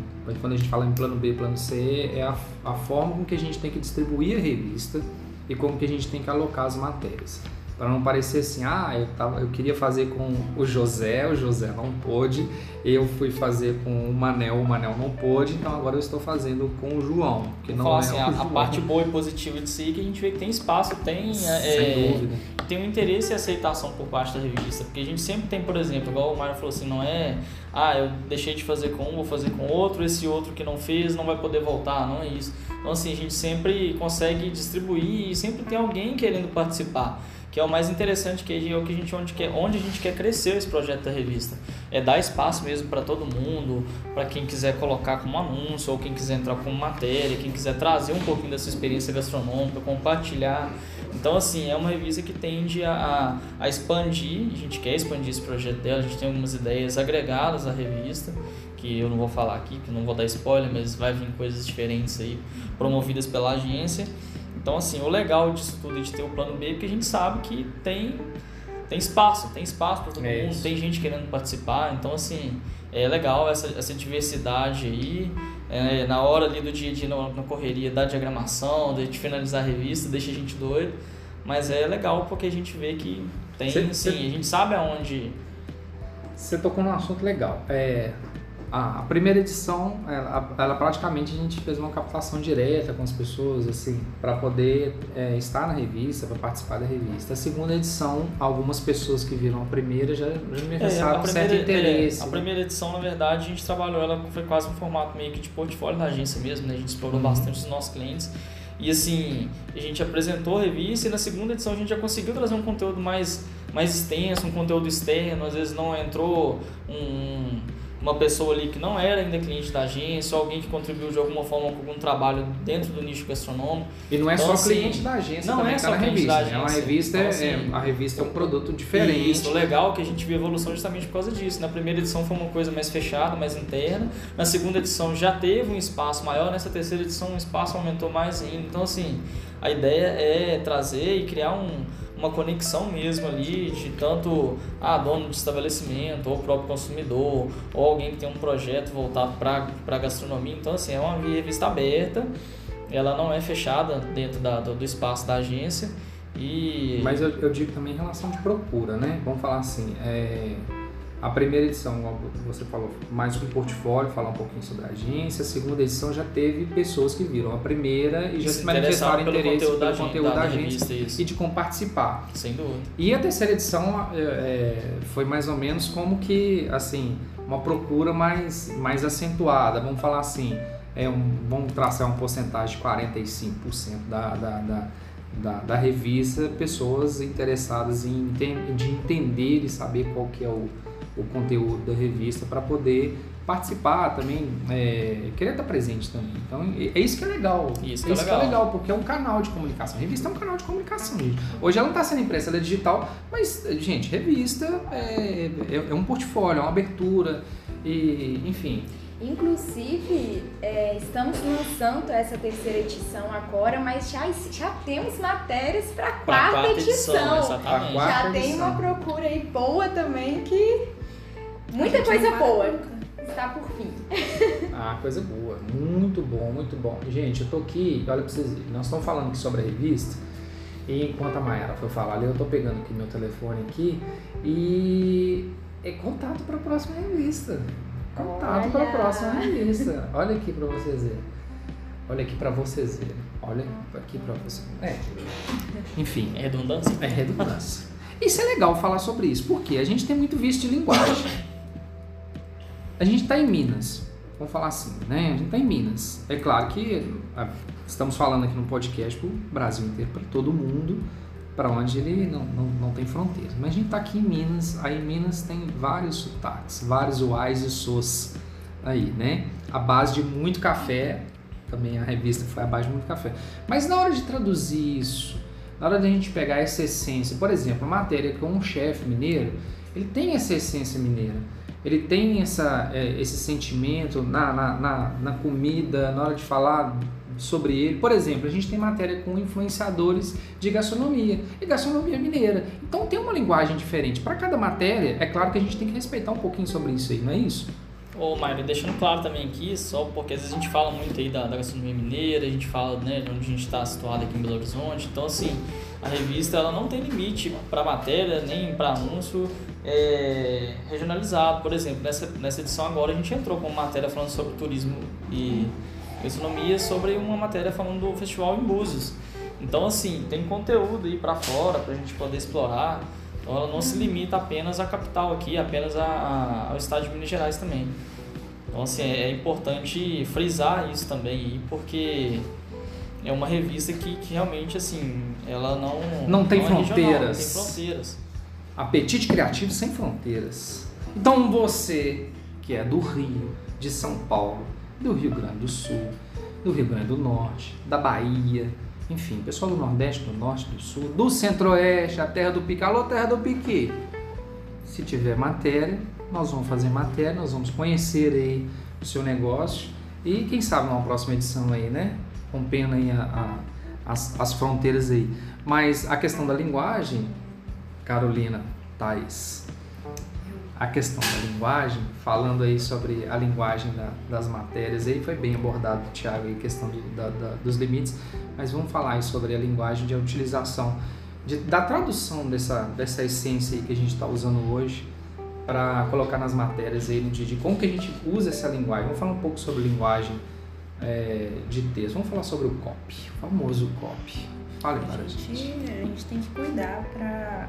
quando a gente fala em plano B, plano C, é a, a forma com que a gente tem que distribuir a revista e como que a gente tem que alocar as matérias para não parecer assim, ah, eu, tava, eu queria fazer com o José, o José não pôde, eu fui fazer com o Manel, o Manel não pôde, então agora eu estou fazendo com o João, que não Falar é assim, a, João. parte boa e positiva de si é que a gente vê que tem espaço, tem, é, dúvida. tem um interesse e aceitação por parte da revista, porque a gente sempre tem, por exemplo, igual o Mário falou assim, não é, ah, eu deixei de fazer com um, vou fazer com outro, esse outro que não fez não vai poder voltar, não é isso. Então assim, a gente sempre consegue distribuir e sempre tem alguém querendo participar que é o mais interessante, que é o que a gente onde quer, onde a gente quer crescer esse projeto da revista. É dar espaço mesmo para todo mundo, para quem quiser colocar como anúncio ou quem quiser entrar como matéria, quem quiser trazer um pouquinho dessa experiência gastronômica, compartilhar. Então, assim, é uma revista que tende a, a expandir, a gente quer expandir esse projeto dela, a gente tem algumas ideias agregadas à revista, que eu não vou falar aqui, que não vou dar spoiler, mas vai vir coisas diferentes aí, promovidas pela agência. Então, assim, o legal disso tudo de ter o plano B é que a gente sabe que tem, tem espaço, tem espaço para todo é mundo, tem gente querendo participar. Então, assim, é legal essa, essa diversidade aí. É, na hora ali do dia a dia, na, na correria da diagramação, de finalizar a revista, deixa a gente doido. Mas é legal porque a gente vê que tem, cê, sim, cê, a gente sabe aonde. Você tocou num assunto legal. É, a, primeira edição, ela, ela, praticamente a gente fez uma captação direta com as pessoas, assim, para poder é, estar na revista, para participar da revista. A segunda edição, algumas pessoas que viram a primeira já, já manifestaram é, certo interesse. É, a primeira edição, na verdade, a gente trabalhou ela foi quase um formato meio que de portfólio da agência mesmo, né? A gente explorou uhum. bastante os nossos clientes. E assim, a gente apresentou a revista e na segunda edição a gente já conseguiu trazer um conteúdo mais, mais extenso, um conteúdo externo, às vezes não entrou um uma pessoa ali que não era ainda cliente da agência, ou alguém que contribuiu de alguma forma com algum trabalho dentro do nicho gastronômico. E não é Então, só assim, cliente da agência, não é tá só cliente revista. da né? É agência. revista, Então, é, assim, a revista é um produto diferente. Isso, legal é que a gente viu evolução justamente por causa disso. Na primeira edição foi uma coisa mais fechada, mais interna. Na segunda edição já teve um espaço maior. Nessa terceira edição o espaço aumentou mais ainda. Então, assim, a ideia é trazer e criar um, uma conexão mesmo ali de tanto a dono de estabelecimento, ou próprio consumidor, ou alguém que tem um projeto voltado para a gastronomia. Então, assim, é uma revista aberta. Ela não é fechada dentro da, do, do espaço da agência. E Mas eu, eu digo também em relação de procura, né? Vamos falar assim, é, a primeira edição, como você falou, mais um portfólio, falar um pouquinho sobre a agência. A segunda edição já teve pessoas que viram a primeira e já se, manifestaram interessaram pelo interesse pelo conteúdo da, da agência revista. E de como participar. Sem dúvida. E a terceira edição é, é, foi mais ou menos como que, assim, uma procura mais, mais acentuada. Vamos falar assim, é um, vamos traçar uma porcentagem de 45% da, da, da, da, da revista, pessoas interessadas em de entender e saber qual que é o, o conteúdo da revista para poder participar também, é, querer estar presente também. Então, é é isso que é legal. Isso é que é isso que é legal. legal, porque é um canal de comunicação. A revista é um canal de comunicação, gente. Hoje ela não está sendo impressa, ela é digital, mas, gente, revista é, é, é um portfólio, é uma abertura, e, enfim. Inclusive, é, estamos lançando essa terceira edição agora, mas já, já temos matérias para a Pra quarta, edição. exatamente. A quarta já tem edição. uma procura aí boa também que muita coisa boa nunca. está por fim. Ah, coisa boa. Muito bom, muito bom. Gente, eu tô aqui, olha pra vocês verem, nós estamos falando aqui sobre a revista, e enquanto a Mayara foi falar ali, eu tô pegando aqui meu telefone aqui, e é contato para a próxima revista. Contato para a próxima revista. Olha aqui para vocês verem. Olha aqui para vocês verem. Olha aqui para vocês. É. Enfim, É redundância? é redundância. Isso é legal falar sobre isso, porque a gente tem muito vício de linguagem. A gente está em Minas, vamos falar assim, né? A gente está em Minas. É claro que estamos falando aqui no podcast para o Brasil inteiro, para todo mundo, para onde ele não, não, não tem fronteiras. Mas a gente está aqui em Minas, aí em Minas tem vários sotaques, vários uais e sos aí, né? A base de muito café, também a revista foi a base de muito café. Mas na hora de traduzir isso, na hora de a gente pegar essa essência, por exemplo, a matéria com um chefe mineiro, ele tem essa essência mineira. Ele tem essa, é, esse sentimento na, na, na, na comida, na hora de falar sobre ele. Por exemplo, a gente tem matéria com influenciadores de gastronomia e gastronomia mineira. Então tem uma linguagem diferente. Para cada matéria, é claro que a gente tem que respeitar um pouquinho sobre isso aí, não é isso? Ô, Mário, deixando claro também aqui, só porque às vezes a gente fala muito aí da, da gastronomia mineira, a gente fala né, de onde a gente está situado aqui em Belo Horizonte, então assim, a revista ela não tem limite para matéria, nem para anúncio é, regionalizado. Por exemplo, nessa, nessa edição agora a gente entrou com uma matéria falando sobre turismo e gastronomia, sobre uma matéria falando do festival em Búzios. Então assim, tem conteúdo aí para fora para a gente poder explorar. Então ela não se limita apenas à capital aqui, apenas a, a- ao estado de Minas Gerais também. Então assim, é, é importante frisar isso também, porque é uma revista que, que realmente assim, ela não Não tem é regional, fronteiras. não tem fronteiras. Apetite Criativo Sem Fronteiras. Então você que é do Rio, de São Paulo, do Rio Grande do Sul, do Rio Grande do Norte, da Bahia, enfim, pessoal do Nordeste, do Norte, do Sul, do Centro-Oeste, a terra do Pique, alô terra do Pique. Se tiver matéria, nós vamos fazer matéria, nós vamos conhecer aí o seu negócio e quem sabe numa próxima edição aí, né? Com pena aí a, a- as, as fronteiras aí. Mas a questão da linguagem, Carolina, Thais, a questão da linguagem, falando aí sobre a linguagem da- das matérias, aí foi bem abordado, Thiago, aí, a questão do- da- da- dos limites, mas vamos falar aí sobre a linguagem de utilização, de- da tradução dessa, dessa essência que a gente está usando hoje para colocar nas matérias aí no dia de como que a gente usa essa linguagem. Vamos falar um pouco sobre linguagem é, de texto, vamos falar sobre o copy, o famoso copy. Fale para a gente. a gente tem que cuidar pra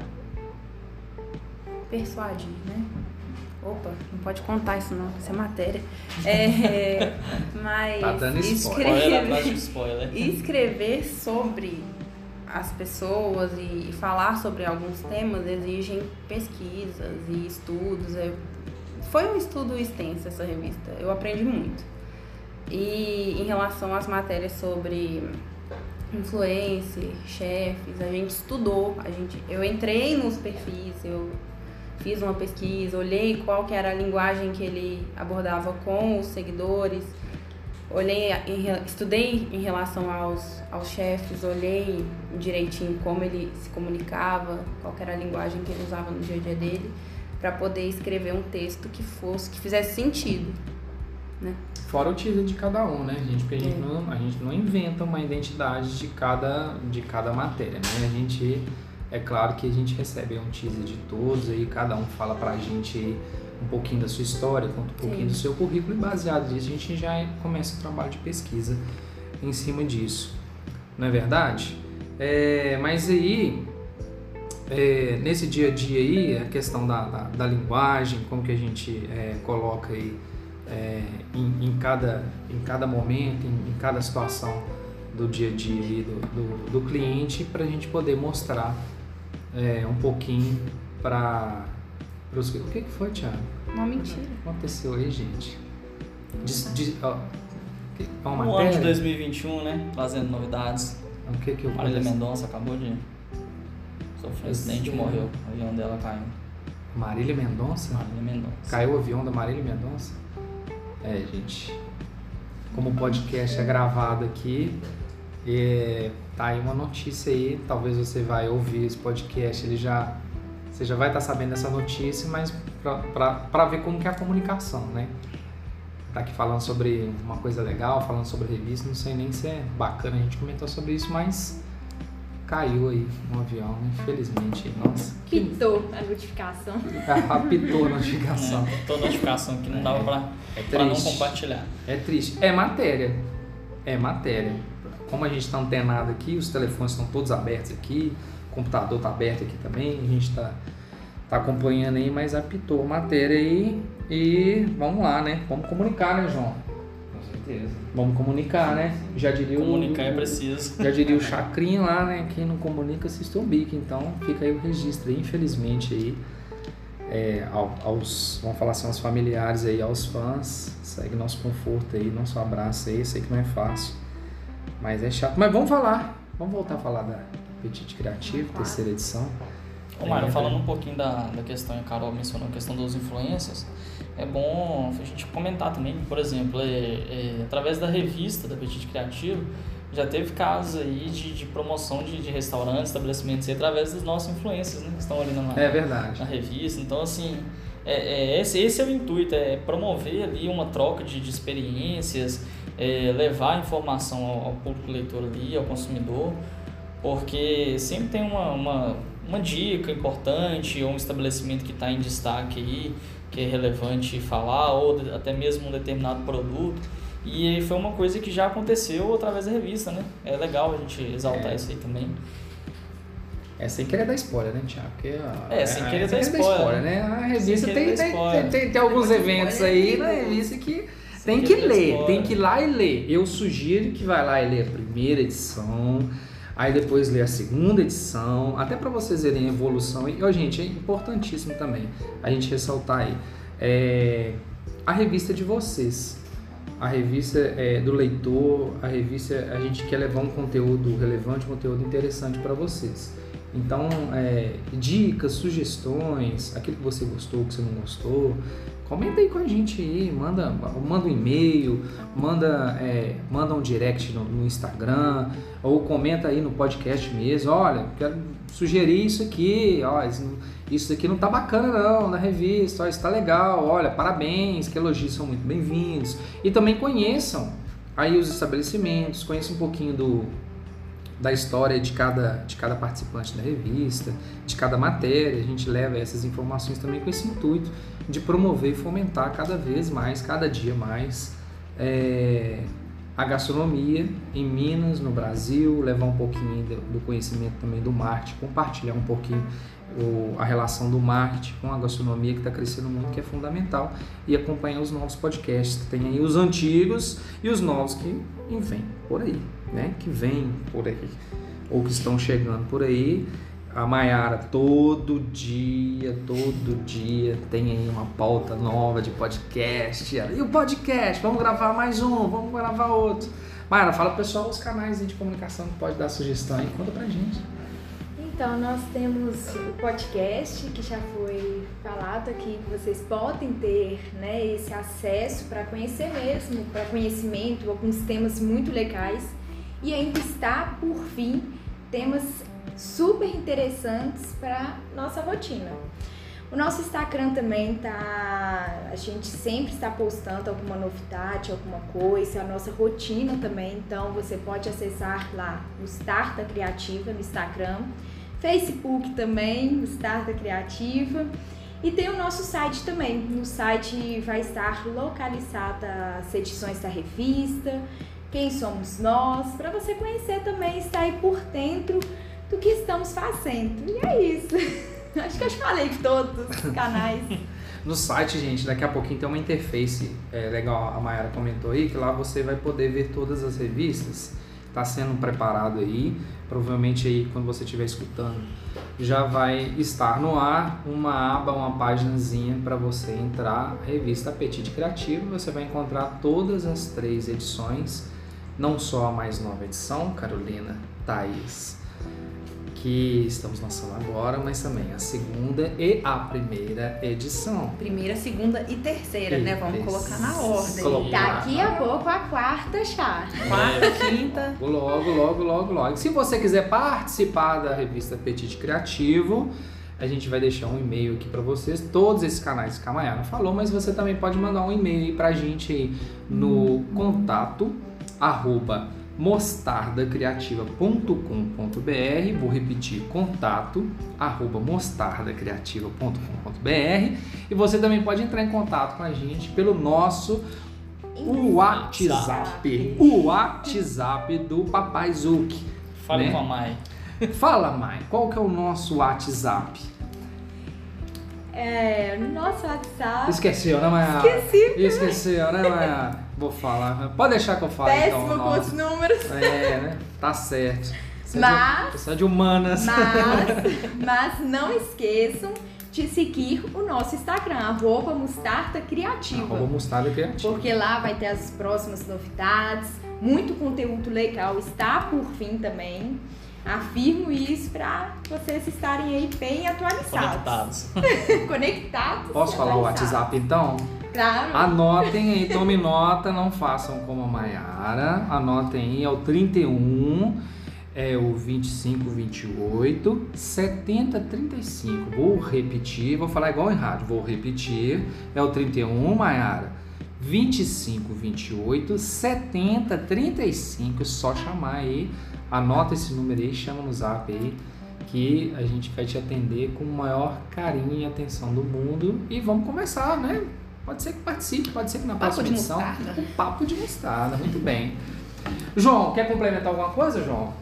persuadir, né? Opa, não pode contar isso não, isso é matéria. É, mas Tá dando escrever, spoiler. escrever sobre as pessoas e, e falar sobre alguns temas exigem pesquisas e estudos. É, foi um estudo extenso essa revista. Eu aprendi muito. E em relação às matérias sobre influencer, chefes, a gente estudou, a gente, eu entrei nos perfis, eu fiz uma pesquisa, olhei qual que era a linguagem que ele abordava com os seguidores, olhei, estudei em relação aos, aos chefes, olhei direitinho como ele se comunicava, qual era a linguagem que ele usava no dia a dia dele, para poder escrever um texto que fosse, que fizesse sentido, né? Fora o título de cada um, né, gente? Porque a gente, é. não, a gente não inventa uma identidade de cada, de cada matéria, né? A gente, é claro que a gente recebe um teaser de todos, aí cada um fala pra gente um pouquinho da sua história, conta um pouquinho Sim. do seu currículo e baseado nisso a gente já começa o trabalho de pesquisa em cima disso. Não é verdade? É, mas aí, é, nesse dia a dia aí, a questão da, da, da linguagem, como que a gente é, coloca aí é, em, em, cada, em cada momento, em, em, cada situação do dia a dia do, do, do cliente, para a gente poder mostrar é, um pouquinho para os. O que, que foi, Thiago? Uma mentira. O que aconteceu aí, gente? De, de, ó, uma o ano de 2021, né? Trazendo novidades. O que que eu Marília Mendonça acabou de sofrer um acidente e morreu. O avião dela caiu. Marília Mendonça? Marília Mendonça. Caiu o avião da Marília Mendonça? É, gente. Como o podcast é gravado aqui, é, tá aí uma notícia aí. Talvez você vai ouvir esse podcast, ele já você já vai estar tá sabendo dessa notícia, mas para ver como que é a comunicação, né? Tá aqui falando sobre uma coisa legal, falando sobre revista, não sei nem se é bacana a gente comentar sobre isso, mas caiu aí um avião, infelizmente. Nossa. Pitou a notificação. Apitou a notificação. É, pitou a notificação que não dava pra, é pra não compartilhar. É triste. É matéria. É matéria. Como a gente está antenado aqui, os telefones estão todos abertos aqui, o computador está aberto aqui também, a gente está tá acompanhando aí, mas apitou a matéria aí e vamos lá, né? Vamos comunicar, né, João? Certeza. Vamos comunicar, né? Já diria comunicar o, é preciso. Já diria o Chacrinho lá, né? Quem não comunica assiste o bico. Então fica aí o registro infelizmente aí. É, aos, vamos falar assim, aos familiares aí, aos fãs, segue nosso conforto aí, nosso abraço aí, sei que não é fácil, mas é chato. Mas vamos falar, vamos voltar a falar da Petite Criativo, terceira edição. Ô Mário, falando um pouquinho da, da questão, a Carol mencionou a questão dos influencers, é bom a gente comentar também, por exemplo, é, é, através da revista da Petit Criativo, já teve casos aí de, de promoção de, de restaurantes, estabelecimentos, através dos nossos influencers, né, que estão ali na, é verdade. na revista. Então, assim, é, é, esse, esse é o intuito, é promover ali uma troca de, de experiências, é, levar informação ao, ao, público leitor ali, ao consumidor, porque sempre tem uma, uma, uma dica importante ou um estabelecimento que está em destaque aí, que é relevante falar, ou até mesmo um determinado produto. E foi uma coisa que já aconteceu através da revista, né? É legal a gente exaltar é. isso aí também. É sem querer dar spoiler, né, Tiago? Porque, é, sem querer é, dar, spoiler, spoiler, né? A revista tem, tem, tem, tem, tem, alguns eventos aí na revista que tem que ler, spoiler. tem que ir lá e ler. Eu sugiro que vai lá e lê a primeira edição, aí depois lê a segunda edição, até para vocês verem a evolução. E, ó, gente, é importantíssimo também a gente ressaltar aí. É, a revista de vocês. A revista é, do leitor, a revista, a gente quer levar um conteúdo relevante, um conteúdo interessante para vocês. Então, é, dicas, sugestões, aquilo que você gostou, que você não gostou, comenta aí com a gente aí, manda, manda um e-mail, manda, é, manda um direct no, no, Instagram, ou comenta aí no podcast mesmo, olha, quero sugerir isso aqui, ó, isso, aqui não tá bacana não na revista, ó, isso tá legal, olha, parabéns, que elogios são muito bem-vindos. E também conheçam aí os estabelecimentos, conheçam um pouquinho do da história de cada, de cada participante da revista, de cada matéria. A gente leva essas informações também com esse intuito de promover e fomentar cada vez mais, cada dia mais, é, a gastronomia em Minas, no Brasil, levar um pouquinho do conhecimento também do marketing, compartilhar um pouquinho o, a relação do marketing com a gastronomia que está crescendo muito, que é fundamental, e acompanhar os novos podcasts, que tem aí os antigos e os novos que vêm por aí, né? Que vêm por aí, ou que estão chegando por aí. A Mayara, todo dia, todo dia tem aí uma pauta nova de podcast. E o podcast? Vamos gravar mais um, vamos gravar outro. Mayara, fala pro pessoal os canais de comunicação que pode dar sugestão aí, conta pra gente. Então, nós temos o podcast que já foi falado aqui, que vocês podem ter né, esse acesso para conhecer mesmo, para conhecimento, alguns temas muito legais. E ainda está, por fim, temas super interessantes para nossa rotina. O nosso Instagram também tá. A gente sempre está postando alguma novidade, alguma coisa, a nossa rotina também. Então você pode acessar lá o Starta Criativa no Instagram, Facebook também, o Starta Criativa. E tem o nosso site também. No site vai estar localizada as edições da revista, quem somos nós, para você conhecer também, estar aí por dentro do que estamos fazendo. E é isso. Acho que eu falei de todos os canais. No site, gente, daqui a pouquinho tem uma interface é, legal, a Mayara comentou aí, que lá você vai poder ver todas as revistas. Está sendo preparado aí, provavelmente aí quando você estiver escutando, já vai estar no ar uma aba, uma páginazinha para você entrar, revista Apetite Criativo, você vai encontrar todas as três edições, não só a mais nova edição, Carolina, Thaís, que estamos lançando agora, mas também a segunda e a primeira edição. Primeira, segunda e terceira, né? Vamos colocar na ordem. Colocar. Daqui a pouco a quarta já. Quarta, quinta. Logo, logo, logo, logo. Se você quiser participar da revista Apetite Criativo, a gente vai deixar um e-mail aqui para vocês. Todos esses canais que a Mayara falou, mas você também pode mandar um e-mail aí pra gente aí no contato arroba mostardacriativa.com.br Vou repetir, contato arroba mostardacriativa.com.br e você também pode entrar em contato com a gente pelo nosso WhatsApp, o WhatsApp do Papai Zuc. Fale Né? com a Mai. Fala, mãe, qual que é o nosso WhatsApp? É, nosso WhatsApp. Esqueceu, né, Maia? Esqueci. Esqueceu, né, Maia? Vou falar. Pode deixar que eu fale, Péssimo então. com os números. É, né? Tá certo. Você é Mas- de, você é de humanas. Mas, mas não esqueçam de seguir o nosso Instagram, arroba Mustarda Criativa. Arroba mostarda criativa. Porque lá vai ter as próximas novidades, muito conteúdo legal está por fim também. Afirmo isso para vocês estarem aí bem atualizados. Conectados. Conectados. Posso falar o. WhatsApp então? Claro. Anotem aí, tome nota, não façam como a Maiara. Anotem aí, é o 31, é o 25, 28, 70, 35. Vou repetir, vou falar igual em rádio, vou repetir. É o 31, Maiara. 25, 28, 70, 35. Só chamar aí, anota esse número aí, chama no zap aí que a gente vai te atender com o maior carinho e atenção do mundo e vamos conversar, né? Pode ser que participe, pode ser que na Papo próxima edição. mostarda. Um papo de mostarda, muito bem. João, quer complementar alguma coisa, João?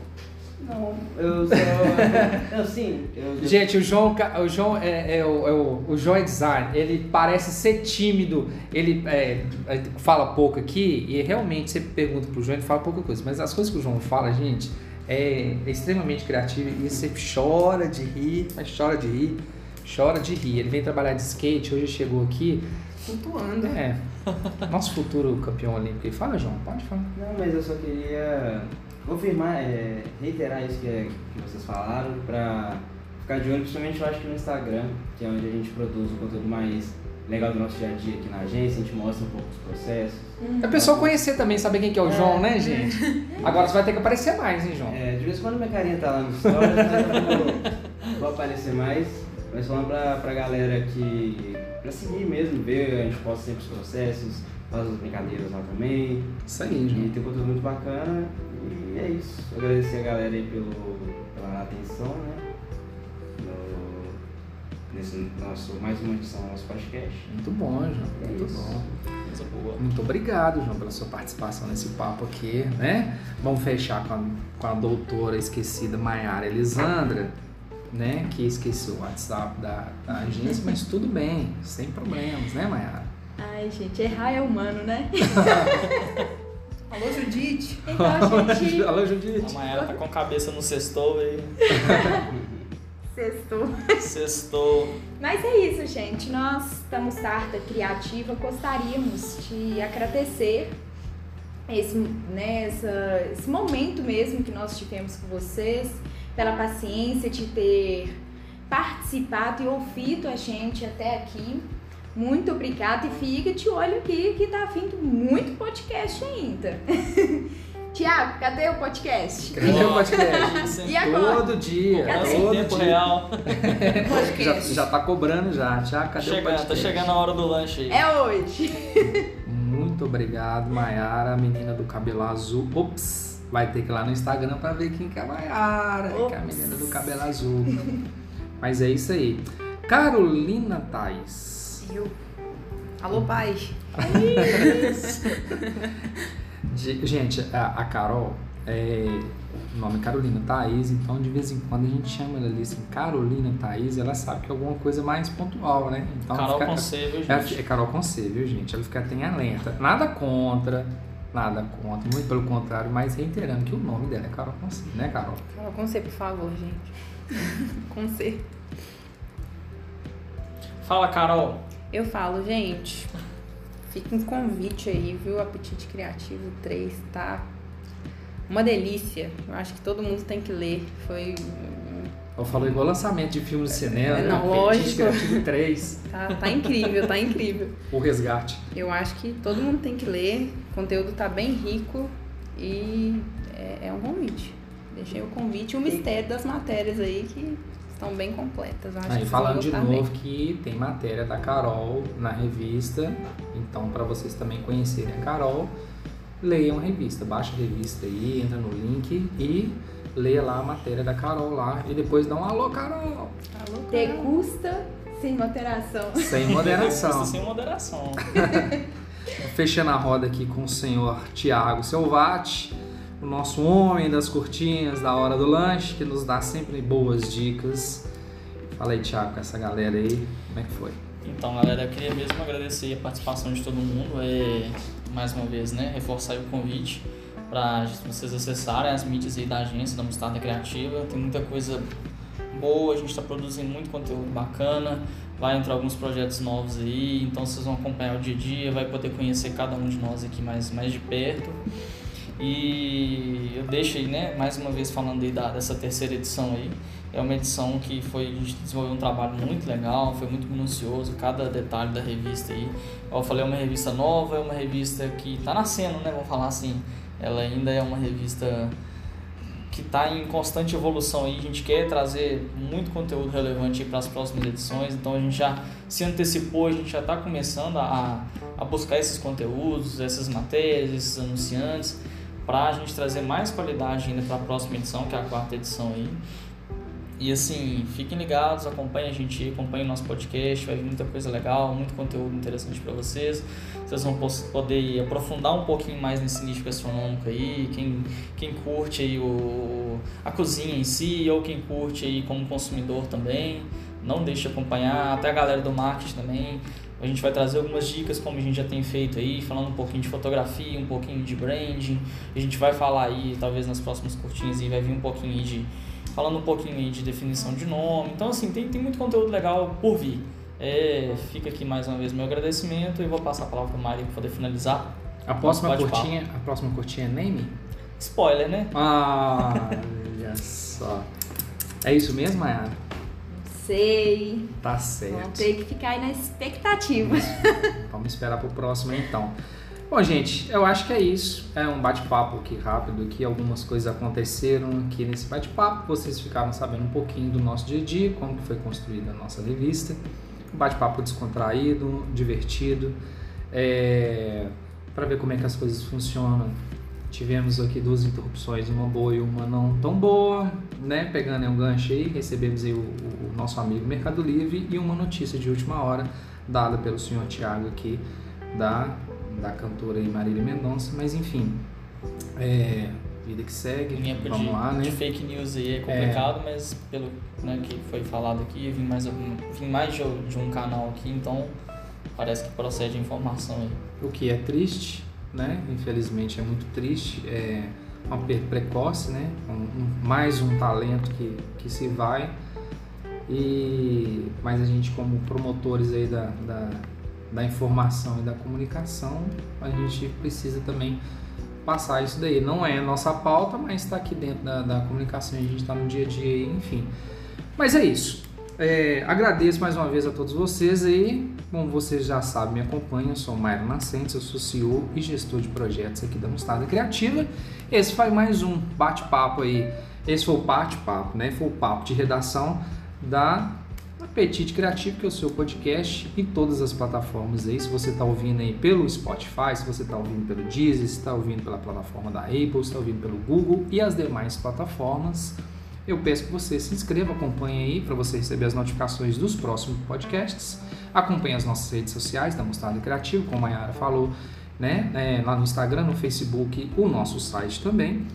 Não, eu só. eu sim, eu. Gente, o João, o João é, é o, é o, o João é design, ele parece ser tímido, ele é, é, fala pouco aqui e realmente você pergunta pro João, ele fala pouca coisa, mas as coisas que o João fala, gente, é, é extremamente criativo e você chora de rir, mas chora de rir, chora de rir. Ele vem trabalhar de skate, hoje chegou aqui, Flutuando. é, nosso futuro campeão olímpico. E fala, João, pode falar. Não, mas eu só queria confirmar, é, reiterar isso que, é- que vocês falaram, pra ficar de olho, principalmente eu acho que no Instagram, que é onde a gente produz o conteúdo mais legal do nosso dia a dia aqui na agência, a gente mostra um pouco os processos. É a pessoa conhecer também, saber quem que é o João, né, gente? Agora você vai ter que aparecer mais, hein, João? É, de vez em quando minha carinha tá lá no stories, vou, vou aparecer mais, mas falando pra, pra galera que. pra seguir mesmo, ver, a gente posta sempre os processos, faz as brincadeiras lá também. Isso aí, João. E tem conteúdo muito bacana. E é isso. Agradecer a galera aí pelo, pela atenção, né? No, nesse nosso, mais uma edição do nosso podcast. Muito bom, João. É Muito isso. bom. Coisa boa. Muito obrigado, João, pela sua participação nesse papo aqui, né? Vamos fechar com a, com a doutora esquecida Maiara Elisandra, né? Que esqueceu o WhatsApp da, da agência, mas tudo bem, sem problemas, né, Maiara? Ai, gente, errar é humano, né? Alô, Judite. Então, gente, Alô, A Judite. Mayara tá com a cabeça no sextou e Sextou. Sextou. Mas é isso, gente. Nós estamos Tarta Criativa. Gostaríamos de agradecer esse, né, essa, esse momento mesmo que nós tivemos com vocês, pela paciência de ter participado e ouvido a gente até aqui. Muito obrigada e fica de olho aqui que tá vindo muito podcast ainda. Tiago, cadê o podcast? Cadê o podcast? E agora? Todo dia, Cadê? Todo tempo dia. real. Já, já tá cobrando já. Já, cadê o Chegando, podcast? tá chegando a hora do lanche aí. É hoje. Muito obrigado, Maiara, a menina do cabelo azul. Ops! Vai ter que ir lá no Instagram pra ver quem que é a Maiara, que é a Ops. menina do cabelo azul. Mas é isso aí. Carolina Tais. Alô, pai. De- Gente, a, a Carol, é, o nome é Carolina Thaís, então de vez em quando a gente chama ela ali assim, Carolina Thaís, ela sabe que é alguma coisa mais pontual, né? Então Carol fica, viu, gente? é Carol com C, viu, gente? Ela fica até alerta. Nada contra, nada contra, muito pelo contrário, mas reiterando que o nome dela é Carol com C, né, Carol? Fala com C, por favor, gente. com C. Fala, Carol. Eu falo, gente, fica um convite aí, viu? Apetite Criativo 3 tá uma delícia. Eu acho que todo mundo tem que ler. Foi. Eu falo igual lançamento de filme de cinema, É, né? não, Apetite lógico. Criativo 3, Tá, tá incrível, tá incrível. o resgate. Eu acho que todo mundo tem que ler. O conteúdo tá bem rico e é, é um convite. Deixei o convite e o mistério das matérias aí que estão bem completas. Eu acho que Aí falando de novo bem. que tem matéria da Carol na revista, então para vocês também conhecerem a Carol, leiam a revista, baixa a revista aí, entra no link e leia lá a matéria da Carol lá e depois dá um alô Carol, Alô, Carol. Degusta sem moderação. sem moderação. Sem moderação. Fechando a roda aqui com o senhor Tiago Selvati, o nosso homem das cortinhas da hora do lanche, que nos dá sempre boas dicas. Fala aí, Tiago, com essa galera aí, como é que foi? Então, galera, eu queria mesmo agradecer a participação de todo mundo. É, mais uma vez, né, reforçar o convite para vocês acessarem as mídias aí da agência, da Mostarda Criativa. Tem muita coisa boa, a gente está produzindo muito conteúdo bacana. Vai entrar alguns projetos novos aí, então vocês vão acompanhar o dia a dia, vai poder conhecer cada um de nós aqui mais, mais de perto. E eu deixo aí, né, mais uma vez falando aí da, dessa terceira edição aí. É uma edição que foi, a gente desenvolveu um trabalho muito legal, foi muito minucioso, cada detalhe da revista aí. Eu falei, é uma revista nova, é uma revista que está nascendo, né, vamos falar assim. Ela ainda é uma revista que está em constante evolução aí. A gente quer trazer muito conteúdo relevante para as próximas edições, então a gente já se antecipou, a gente já está começando a, a buscar esses conteúdos, essas matérias, esses anunciantes, para a gente trazer mais qualidade ainda para a próxima edição, que é a quarta edição aí. E assim, fiquem ligados, acompanhem a gente, acompanhem o nosso podcast, vai vir muita coisa legal, muito conteúdo interessante para vocês. Vocês vão poder aprofundar um pouquinho mais nesse nicho gastronômico aí, quem, quem curte aí o, a cozinha em si, ou quem curte aí como consumidor também, não deixe de acompanhar, até a galera do marketing também. A gente vai trazer algumas dicas, como a gente já tem feito aí, falando um pouquinho de fotografia, um pouquinho de branding. A gente vai falar aí, talvez nas próximas curtinhas, e vai vir um pouquinho aí de falando um pouquinho aí de definição de nome. Então, assim, tem, tem muito conteúdo legal por vir. É, fica aqui mais uma vez meu agradecimento e vou passar a palavra para o Mari para poder finalizar. A próxima curtinha, a próxima curtinha é name? Spoiler, né? Ah, olha só. É isso mesmo, Mayara? Sei. Tá certo. ter que ficar aí na expectativa. Vamos esperar pro próximo então. Bom, gente, eu acho que é isso. É um bate-papo aqui rápido, aqui algumas coisas aconteceram aqui nesse bate-papo. Vocês ficaram sabendo um pouquinho do nosso dia a dia, como que foi construída a nossa revista. Um bate-papo descontraído, divertido, é, para ver como é que as coisas funcionam. Tivemos aqui duas interrupções, uma boa e uma não tão boa, né? Pegando aí um gancho aí, recebemos aí o, o nosso amigo Mercado Livre e uma notícia de última hora dada pelo senhor Tiago aqui da, da cantora Marília Mendonça, mas enfim, é, vida que segue, época vamos de, lá, né? de fake news aí é complicado, mas pelo né, que foi falado aqui, vim mais, vim mais de, de um canal aqui, então parece que procede a informação aí. O que é triste, né? Infelizmente é muito triste, é uma perda precoce, né? Um- mais um talento que, que se vai. E, mas a gente, como promotores aí da, da, da informação e da comunicação, a gente precisa também passar isso daí. Não é nossa pauta, mas está aqui dentro da, da comunicação, a gente está no dia a dia, enfim. Mas é isso. É, agradeço mais uma vez a todos vocês aí. Como vocês já sabem, me acompanham. Eu sou Mairo Nascentes, eu sou CEO e gestor de projetos aqui da Mostarda Criativa. Esse foi mais um bate-papo aí. Esse foi o bate-papo, né? Foi o papo de redação da Apetite Criativo, que é o seu podcast em todas as plataformas aí. Se você está ouvindo aí pelo Spotify, se você está ouvindo pelo Deezer, se está ouvindo pela plataforma da Apple, se está ouvindo pelo Google e as demais plataformas eu peço que você se inscreva, acompanhe aí para você receber as notificações dos próximos podcasts. Acompanhe as nossas redes sociais da Mostarda Criativo, como a Yara falou, né? É, lá no Instagram, no Facebook, o nosso site também.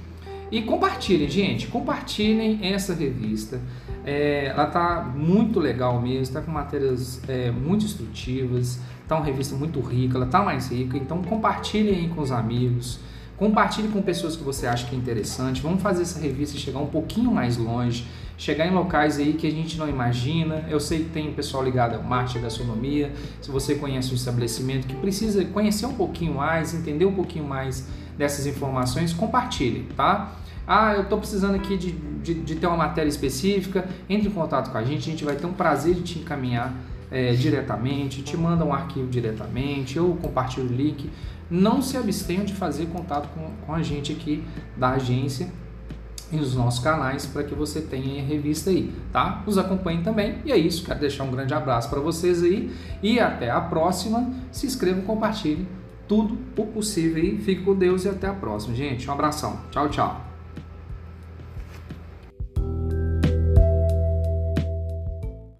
E compartilhem, gente, compartilhem essa revista. É, ela tá muito legal mesmo, está com matérias é, muito instrutivas, tá uma revista muito rica, ela tá mais rica, então compartilhem aí com os amigos. Compartilhe com pessoas que você acha que é interessante. Vamos fazer essa revista chegar um pouquinho mais longe, chegar em locais aí que a gente não imagina. Eu sei que tem pessoal ligado ao marketing, à gastronomia. Se você conhece um estabelecimento que precisa conhecer um pouquinho mais, entender um pouquinho mais dessas informações, compartilhe, tá? Ah, eu estou precisando aqui de, de, de, ter uma matéria específica. Entre em contato com a gente, a gente vai ter um prazer de te encaminhar é, diretamente, te manda um arquivo diretamente, eu compartilho o link não se abstenham de fazer contato com, com a gente aqui da agência e nos nossos canais para que você tenha a revista aí, tá? Nos acompanhem também. E é isso, quero deixar um grande abraço para vocês aí e até a próxima. Se inscrevam, compartilhem tudo o possível aí. Fique com Deus e até a próxima, gente. Um abração. Tchau, tchau.